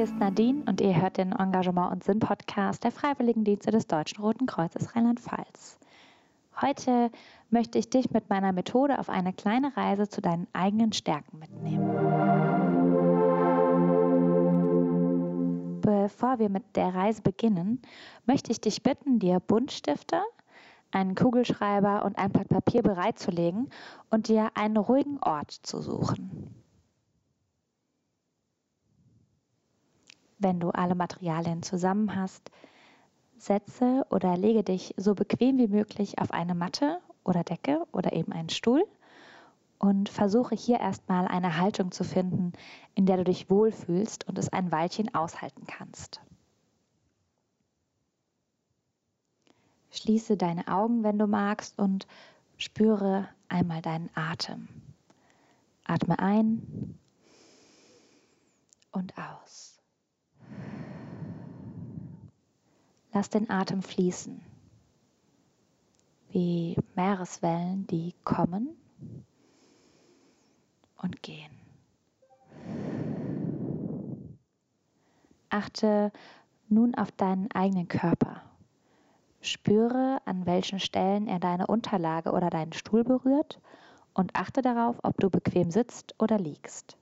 Hier ist Nadine und ihr hört den Engagement und Sinn Podcast der Freiwilligendienste des Deutschen Roten Kreuzes Rheinland-Pfalz. Heute möchte ich dich mit meiner Methode auf eine kleine Reise zu deinen eigenen Stärken mitnehmen. Bevor wir mit der Reise beginnen, möchte ich dich bitten, dir Buntstifte, einen Kugelschreiber und ein Blatt Papier bereitzulegen und dir einen ruhigen Ort zu suchen. Wenn du alle Materialien zusammen hast, setze oder lege dich so bequem wie möglich auf eine Matte oder Decke oder eben einen Stuhl und versuche hier erstmal eine Haltung zu finden, in der du dich wohlfühlst und es ein Weilchen aushalten kannst. Schließe deine Augen, wenn du magst, und spüre einmal deinen Atem. Atme ein und aus. Lass den Atem fließen, wie Meereswellen, die kommen und gehen. Achte nun auf deinen eigenen Körper. Spüre, an welchen Stellen er deine Unterlage oder deinen Stuhl berührt und achte darauf, ob du bequem sitzt oder liegst.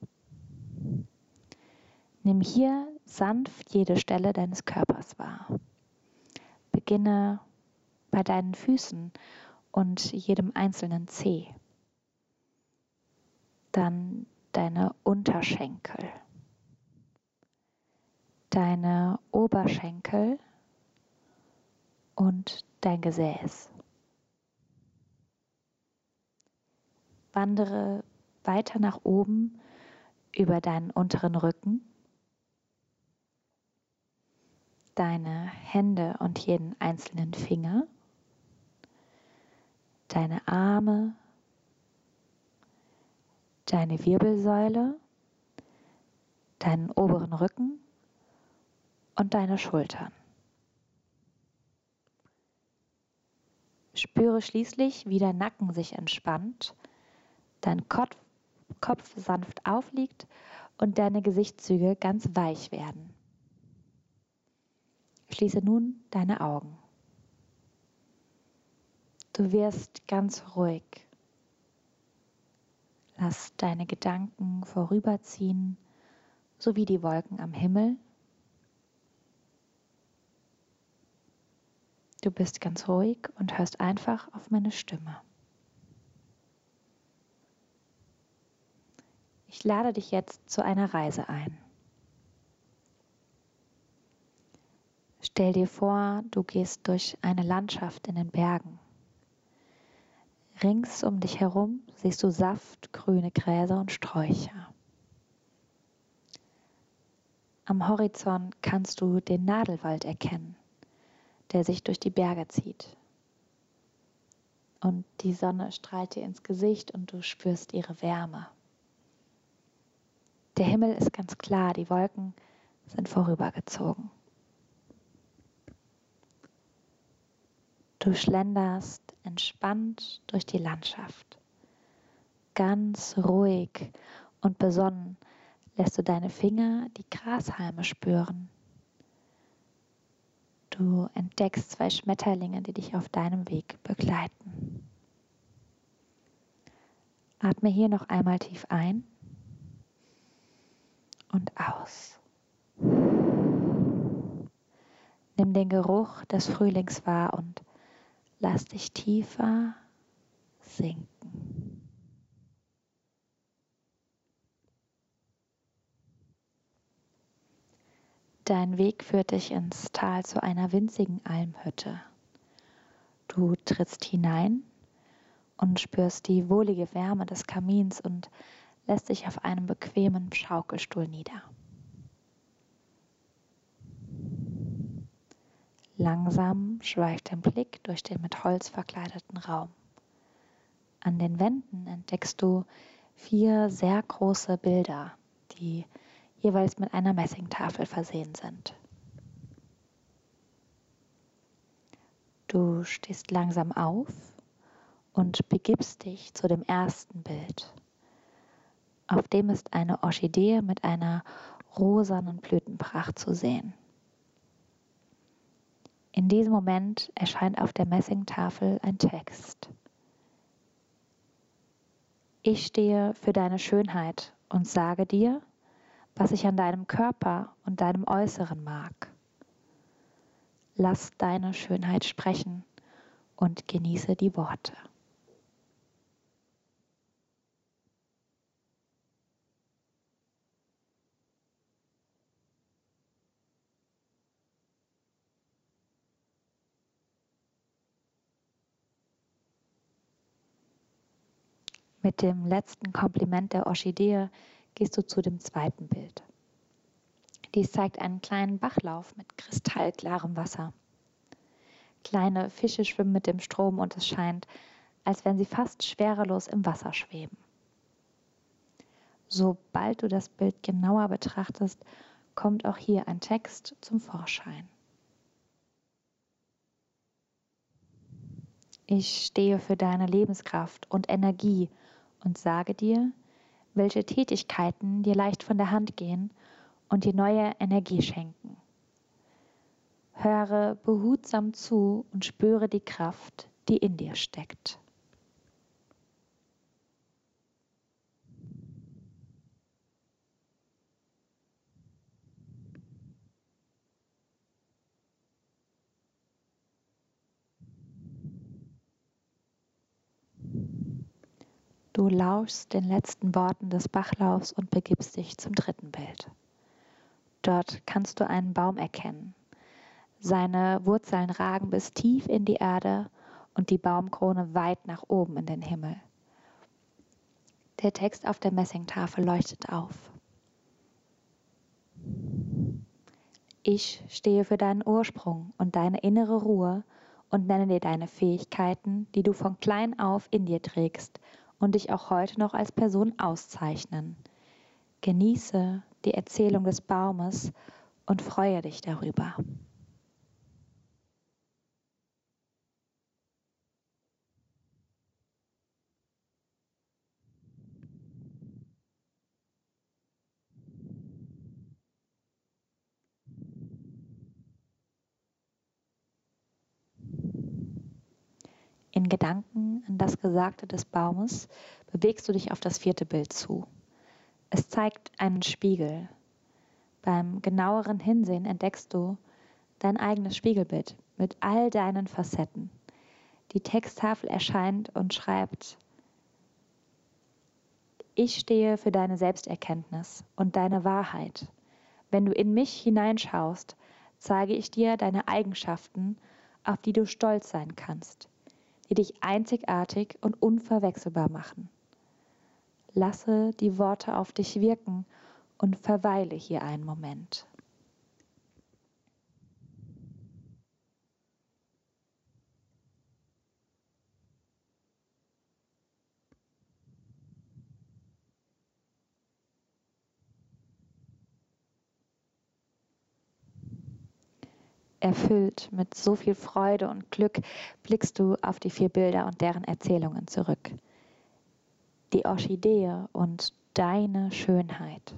Nimm hier sanft jede Stelle deines Körpers wahr. Beginne bei deinen Füßen und jedem einzelnen Zeh. Dann deine Unterschenkel, deine Oberschenkel und dein Gesäß. Wandere weiter nach oben über deinen unteren Rücken deine Hände und jeden einzelnen Finger, deine Arme, deine Wirbelsäule, deinen oberen Rücken und deine Schultern. Spüre schließlich, wie der Nacken sich entspannt, dein Kopf, Kopf sanft aufliegt und deine Gesichtszüge ganz weich werden. Schließe nun deine Augen. Du wirst ganz ruhig. Lass deine Gedanken vorüberziehen, so wie die Wolken am Himmel. Du bist ganz ruhig und hörst einfach auf meine Stimme. Ich lade dich jetzt zu einer Reise ein. Stell dir vor, du gehst durch eine Landschaft in den Bergen. Rings um dich herum siehst du Saft, grüne Gräser und Sträucher. Am Horizont kannst du den Nadelwald erkennen, der sich durch die Berge zieht. Und die Sonne strahlt dir ins Gesicht und du spürst ihre Wärme. Der Himmel ist ganz klar, die Wolken sind vorübergezogen. Du schlenderst entspannt durch die Landschaft. Ganz ruhig und besonnen lässt du deine Finger die Grashalme spüren. Du entdeckst zwei Schmetterlinge, die dich auf deinem Weg begleiten. Atme hier noch einmal tief ein und aus. Nimm den Geruch des Frühlings wahr und Lass dich tiefer sinken. Dein Weg führt dich ins Tal zu einer winzigen Almhütte. Du trittst hinein und spürst die wohlige Wärme des Kamins und lässt dich auf einem bequemen Schaukelstuhl nieder. Langsam schweift dein Blick durch den mit Holz verkleideten Raum. An den Wänden entdeckst du vier sehr große Bilder, die jeweils mit einer Messingtafel versehen sind. Du stehst langsam auf und begibst dich zu dem ersten Bild. Auf dem ist eine Orchidee mit einer rosanen Blütenpracht zu sehen. In diesem Moment erscheint auf der Messingtafel ein Text. Ich stehe für deine Schönheit und sage dir, was ich an deinem Körper und deinem Äußeren mag. Lass deine Schönheit sprechen und genieße die Worte. Mit dem letzten Kompliment der Orchidee gehst du zu dem zweiten Bild. Dies zeigt einen kleinen Bachlauf mit kristallklarem Wasser. Kleine Fische schwimmen mit dem Strom und es scheint, als wenn sie fast schwerelos im Wasser schweben. Sobald du das Bild genauer betrachtest, kommt auch hier ein Text zum Vorschein. Ich stehe für deine Lebenskraft und Energie und sage dir, welche Tätigkeiten dir leicht von der Hand gehen und dir neue Energie schenken. Höre behutsam zu und spüre die Kraft, die in dir steckt. Lauschst den letzten Worten des Bachlaufs und begibst dich zum dritten Bild. Dort kannst du einen Baum erkennen. Seine Wurzeln ragen bis tief in die Erde und die Baumkrone weit nach oben in den Himmel. Der Text auf der Messingtafel leuchtet auf. Ich stehe für deinen Ursprung und deine innere Ruhe und nenne dir deine Fähigkeiten, die du von klein auf in dir trägst und dich auch heute noch als Person auszeichnen. Genieße die Erzählung des Baumes und freue dich darüber. In Gedanken an das Gesagte des Baumes bewegst du dich auf das vierte Bild zu. Es zeigt einen Spiegel. Beim genaueren Hinsehen entdeckst du dein eigenes Spiegelbild mit all deinen Facetten. Die Texttafel erscheint und schreibt, ich stehe für deine Selbsterkenntnis und deine Wahrheit. Wenn du in mich hineinschaust, zeige ich dir deine Eigenschaften, auf die du stolz sein kannst die dich einzigartig und unverwechselbar machen. Lasse die Worte auf dich wirken und verweile hier einen Moment. Erfüllt mit so viel Freude und Glück blickst du auf die vier Bilder und deren Erzählungen zurück. Die Orchidee und deine Schönheit.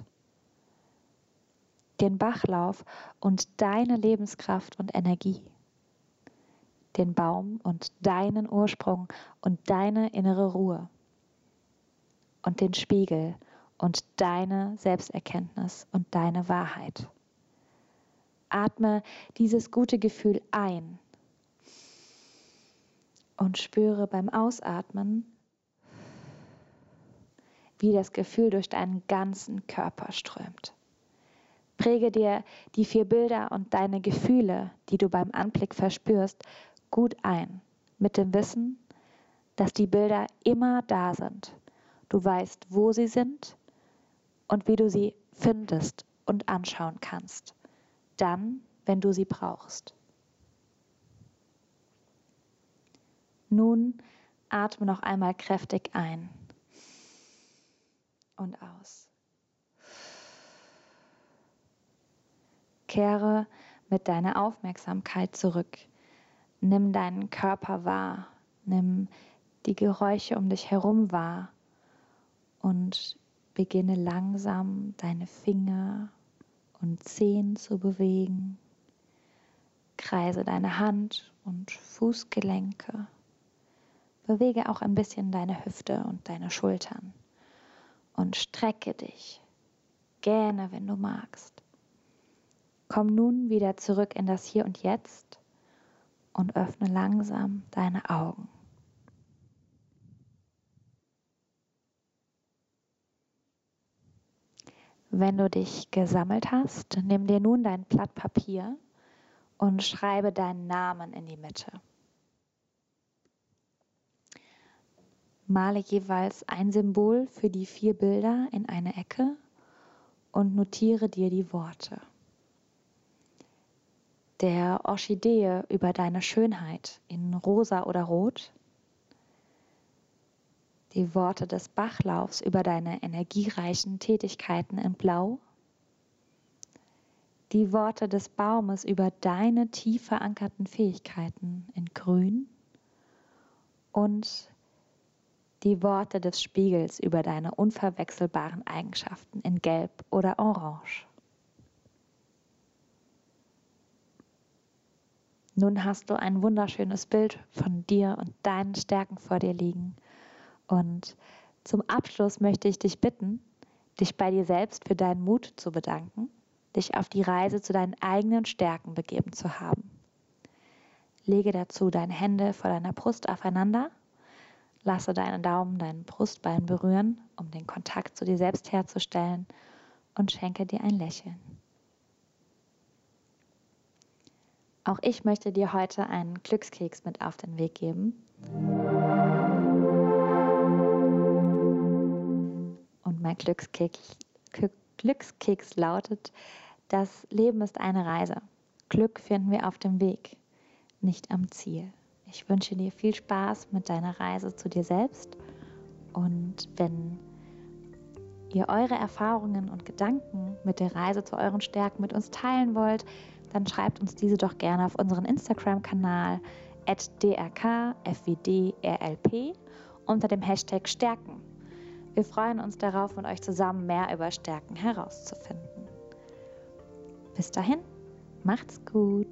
Den Bachlauf und deine Lebenskraft und Energie. Den Baum und deinen Ursprung und deine innere Ruhe. Und den Spiegel und deine Selbsterkenntnis und deine Wahrheit. Atme dieses gute Gefühl ein und spüre beim Ausatmen, wie das Gefühl durch deinen ganzen Körper strömt. Präge dir die vier Bilder und deine Gefühle, die du beim Anblick verspürst, gut ein, mit dem Wissen, dass die Bilder immer da sind. Du weißt, wo sie sind und wie du sie findest und anschauen kannst dann, wenn du sie brauchst. Nun atme noch einmal kräftig ein und aus. Kehre mit deiner Aufmerksamkeit zurück. Nimm deinen Körper wahr. Nimm die Geräusche um dich herum wahr und beginne langsam deine Finger und Zehen zu bewegen. Kreise deine Hand und Fußgelenke. Bewege auch ein bisschen deine Hüfte und deine Schultern und strecke dich. Gähne, wenn du magst. Komm nun wieder zurück in das Hier und Jetzt und öffne langsam deine Augen. Wenn du dich gesammelt hast, nimm dir nun dein Blatt Papier und schreibe deinen Namen in die Mitte. Male jeweils ein Symbol für die vier Bilder in eine Ecke und notiere dir die Worte. Der Orchidee über deine Schönheit in rosa oder rot die Worte des Bachlaufs über deine energiereichen Tätigkeiten in Blau, die Worte des Baumes über deine tief verankerten Fähigkeiten in Grün? Und die Worte des Spiegels über deine unverwechselbaren Eigenschaften in Gelb oder Orange. Nun hast du ein wunderschönes Bild von dir und deinen Stärken vor dir liegen und zum Abschluss möchte ich dich bitten, dich bei dir selbst für deinen Mut zu bedanken, dich auf die Reise zu deinen eigenen Stärken begeben zu haben. Lege dazu deine Hände vor deiner Brust aufeinander, lasse deinen Daumen deinen Brustbein berühren, um den Kontakt zu dir selbst herzustellen und schenke dir ein Lächeln. Auch ich möchte dir heute einen Glückskeks mit auf den Weg geben. Mein Glückskeks, Glückskeks lautet, das Leben ist eine Reise. Glück finden wir auf dem Weg, nicht am Ziel. Ich wünsche dir viel Spaß mit deiner Reise zu dir selbst und wenn ihr eure Erfahrungen und Gedanken mit der Reise zu euren Stärken mit uns teilen wollt, dann schreibt uns diese doch gerne auf unseren Instagram-Kanal drkfwdrlp unter dem Hashtag Stärken. Wir freuen uns darauf, mit euch zusammen mehr über Stärken herauszufinden. Bis dahin, macht's gut.